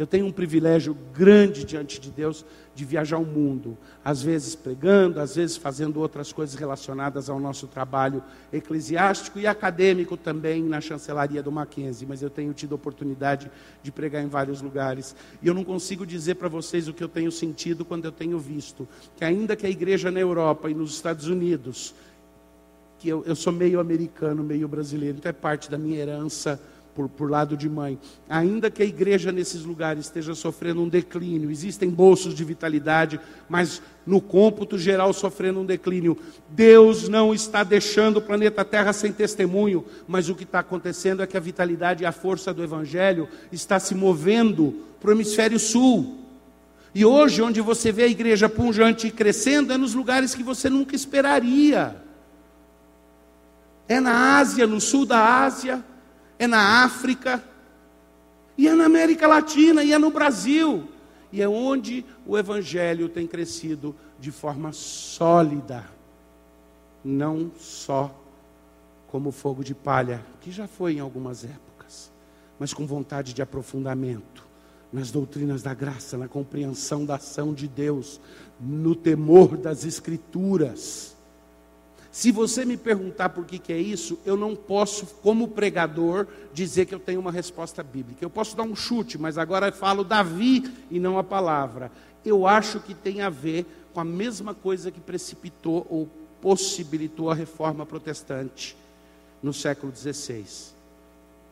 Eu tenho um privilégio grande diante de Deus de viajar o mundo, às vezes pregando, às vezes fazendo outras coisas relacionadas ao nosso trabalho eclesiástico e acadêmico também na chancelaria do Mackenzie, mas eu tenho tido oportunidade de pregar em vários lugares. E eu não consigo dizer para vocês o que eu tenho sentido quando eu tenho visto que ainda que a igreja na Europa e nos Estados Unidos, que eu, eu sou meio americano, meio brasileiro, então é parte da minha herança por, por lado de mãe. Ainda que a igreja nesses lugares esteja sofrendo um declínio, existem bolsos de vitalidade, mas no cômputo geral sofrendo um declínio. Deus não está deixando o planeta Terra sem testemunho, mas o que está acontecendo é que a vitalidade e a força do Evangelho está se movendo para o hemisfério sul. E hoje, onde você vê a igreja punjante e crescendo, é nos lugares que você nunca esperaria. É na Ásia, no sul da Ásia, é na África, e é na América Latina, e é no Brasil. E é onde o Evangelho tem crescido de forma sólida, não só como fogo de palha, que já foi em algumas épocas, mas com vontade de aprofundamento nas doutrinas da graça, na compreensão da ação de Deus, no temor das Escrituras. Se você me perguntar por que, que é isso, eu não posso, como pregador, dizer que eu tenho uma resposta bíblica. Eu posso dar um chute, mas agora eu falo Davi e não a palavra. Eu acho que tem a ver com a mesma coisa que precipitou ou possibilitou a reforma protestante no século XVI.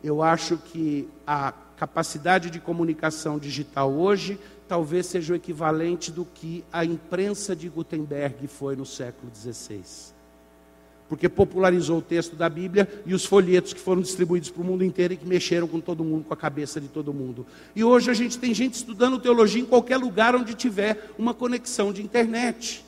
Eu acho que a capacidade de comunicação digital hoje talvez seja o equivalente do que a imprensa de Gutenberg foi no século XVI porque popularizou o texto da Bíblia e os folhetos que foram distribuídos para o mundo inteiro e que mexeram com todo mundo, com a cabeça de todo mundo. E hoje a gente tem gente estudando teologia em qualquer lugar onde tiver uma conexão de internet.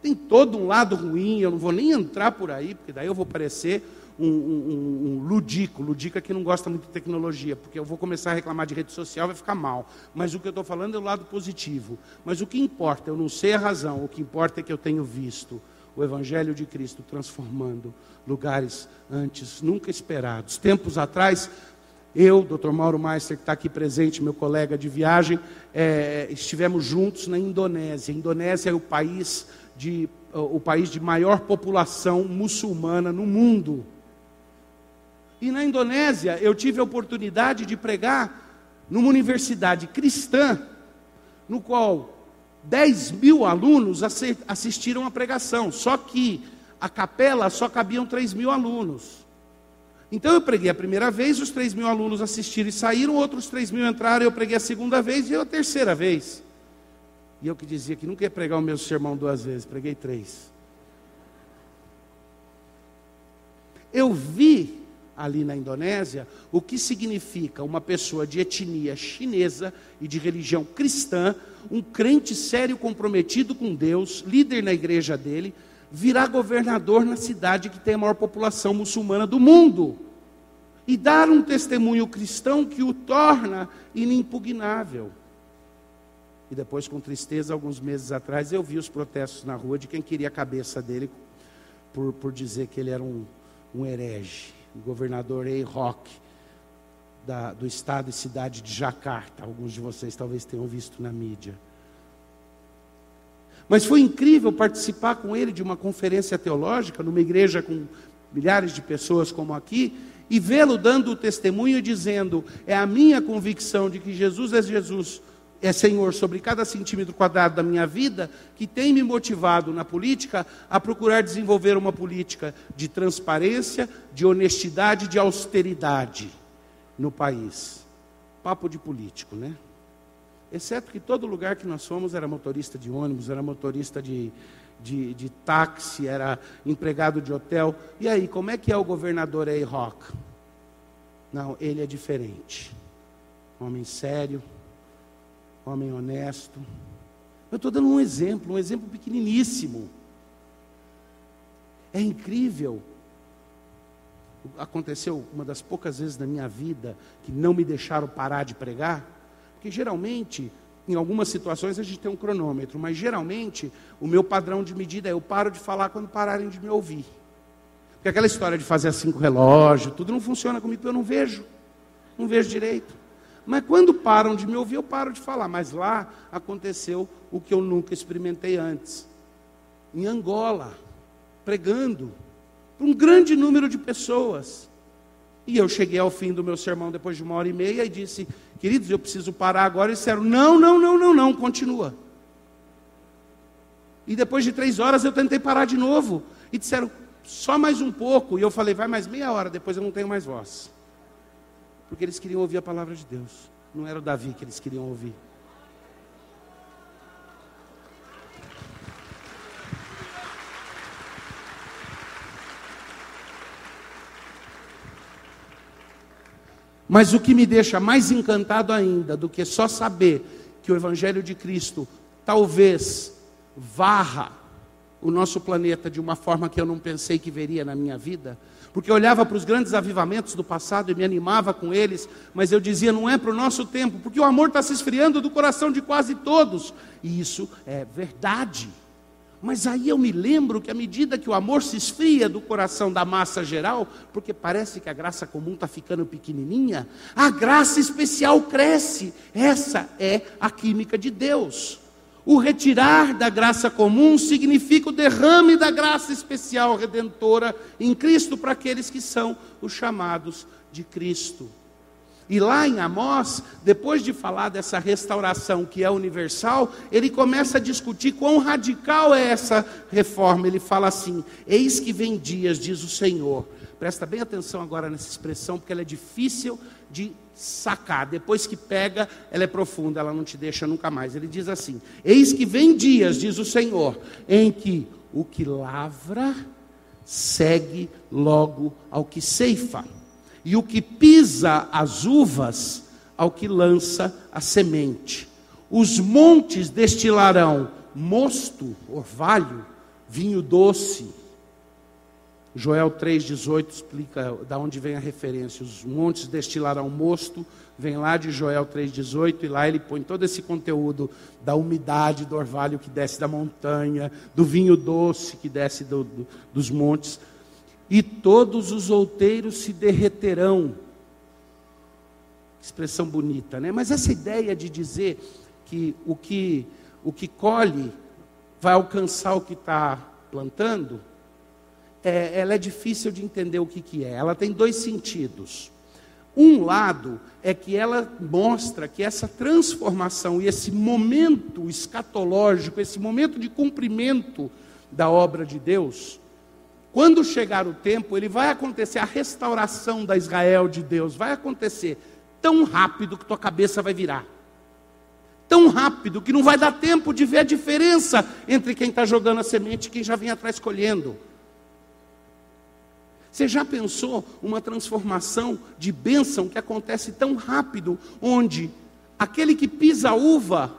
Tem todo um lado ruim, eu não vou nem entrar por aí, porque daí eu vou parecer um, um, um ludico, ludica que não gosta muito de tecnologia, porque eu vou começar a reclamar de rede social, vai ficar mal. Mas o que eu estou falando é o lado positivo. Mas o que importa, eu não sei a razão, o que importa é que eu tenho visto o Evangelho de Cristo transformando lugares antes nunca esperados. Tempos atrás, eu, Dr. Mauro Meister, que está aqui presente, meu colega de viagem, é, estivemos juntos na Indonésia. A Indonésia é o país de, o país de maior população muçulmana no mundo. E na Indonésia eu tive a oportunidade de pregar numa universidade cristã, no qual 10 mil alunos assistiram a pregação, só que a capela só cabiam 3 mil alunos. Então eu preguei a primeira vez, os 3 mil alunos assistiram e saíram, outros 3 mil entraram, eu preguei a segunda vez e eu a terceira vez. E eu que dizia que nunca ia pregar o mesmo sermão duas vezes, preguei três. Eu vi ali na Indonésia, o que significa uma pessoa de etnia chinesa e de religião cristã, um crente sério comprometido com Deus, líder na igreja dele, virar governador na cidade que tem a maior população muçulmana do mundo. E dar um testemunho cristão que o torna inimpugnável. E depois, com tristeza, alguns meses atrás, eu vi os protestos na rua de quem queria a cabeça dele por, por dizer que ele era um, um herege governador Ei Rock, da, do estado e cidade de Jacarta. Alguns de vocês talvez tenham visto na mídia. Mas foi incrível participar com ele de uma conferência teológica, numa igreja com milhares de pessoas como aqui, e vê-lo dando o testemunho dizendo: É a minha convicção de que Jesus é Jesus, é Senhor sobre cada centímetro quadrado da minha vida que tem me motivado na política a procurar desenvolver uma política de transparência, de honestidade, de austeridade no país. Papo de político, né? Exceto que todo lugar que nós fomos era motorista de ônibus, era motorista de, de, de táxi, era empregado de hotel. E aí, como é que é o governador A. Rock? Não, ele é diferente. Homem sério, homem honesto. Eu estou dando um exemplo, um exemplo pequeniníssimo. É incrível. Aconteceu uma das poucas vezes na minha vida que não me deixaram parar de pregar, porque geralmente, em algumas situações, a gente tem um cronômetro, mas geralmente o meu padrão de medida é eu paro de falar quando pararem de me ouvir. Porque aquela história de fazer assim com o relógio, tudo não funciona comigo, porque eu não vejo. Não vejo direito. Mas quando param de me ouvir, eu paro de falar. Mas lá aconteceu o que eu nunca experimentei antes. Em Angola, pregando para um grande número de pessoas. E eu cheguei ao fim do meu sermão depois de uma hora e meia e disse: Queridos, eu preciso parar agora. E disseram: Não, não, não, não, não, continua. E depois de três horas eu tentei parar de novo. E disseram: Só mais um pouco. E eu falei: Vai mais meia hora, depois eu não tenho mais voz porque eles queriam ouvir a palavra de Deus. Não era o Davi que eles queriam ouvir. Mas o que me deixa mais encantado ainda do que só saber que o Evangelho de Cristo talvez varra o nosso planeta de uma forma que eu não pensei que veria na minha vida, porque eu olhava para os grandes avivamentos do passado e me animava com eles, mas eu dizia, não é para o nosso tempo, porque o amor está se esfriando do coração de quase todos, e isso é verdade. Mas aí eu me lembro que à medida que o amor se esfria do coração da massa geral, porque parece que a graça comum está ficando pequenininha, a graça especial cresce. Essa é a química de Deus. O retirar da graça comum significa o derrame da graça especial redentora em Cristo para aqueles que são os chamados de Cristo. E lá em Amós, depois de falar dessa restauração que é universal, ele começa a discutir quão radical é essa reforma. Ele fala assim: Eis que vem dias, diz o Senhor. Presta bem atenção agora nessa expressão, porque ela é difícil de sacar. Depois que pega, ela é profunda, ela não te deixa nunca mais. Ele diz assim: Eis que vem dias, diz o Senhor, em que o que lavra segue logo ao que ceifa, e o que pisa as uvas ao que lança a semente. Os montes destilarão mosto, orvalho, vinho doce, Joel 3,18 explica da onde vem a referência. Os montes destilarão mosto, vem lá de Joel 3,18, e lá ele põe todo esse conteúdo da umidade do orvalho que desce da montanha, do vinho doce que desce do, do, dos montes, e todos os outeiros se derreterão. Expressão bonita, né? Mas essa ideia de dizer que o que, o que colhe vai alcançar o que está plantando é, ela é difícil de entender o que, que é. Ela tem dois sentidos. Um lado é que ela mostra que essa transformação e esse momento escatológico, esse momento de cumprimento da obra de Deus, quando chegar o tempo, ele vai acontecer a restauração da Israel de Deus, vai acontecer tão rápido que tua cabeça vai virar. Tão rápido que não vai dar tempo de ver a diferença entre quem está jogando a semente e quem já vem atrás colhendo. Você já pensou uma transformação de bênção que acontece tão rápido, onde aquele que pisa a uva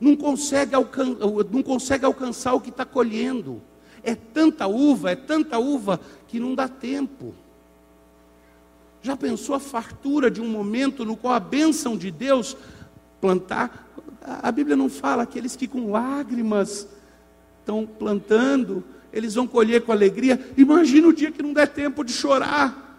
não consegue, não consegue alcançar o que está colhendo? É tanta uva, é tanta uva que não dá tempo. Já pensou a fartura de um momento no qual a bênção de Deus plantar? A Bíblia não fala aqueles que com lágrimas estão plantando, eles vão colher com alegria. Imagina o dia que não der tempo de chorar.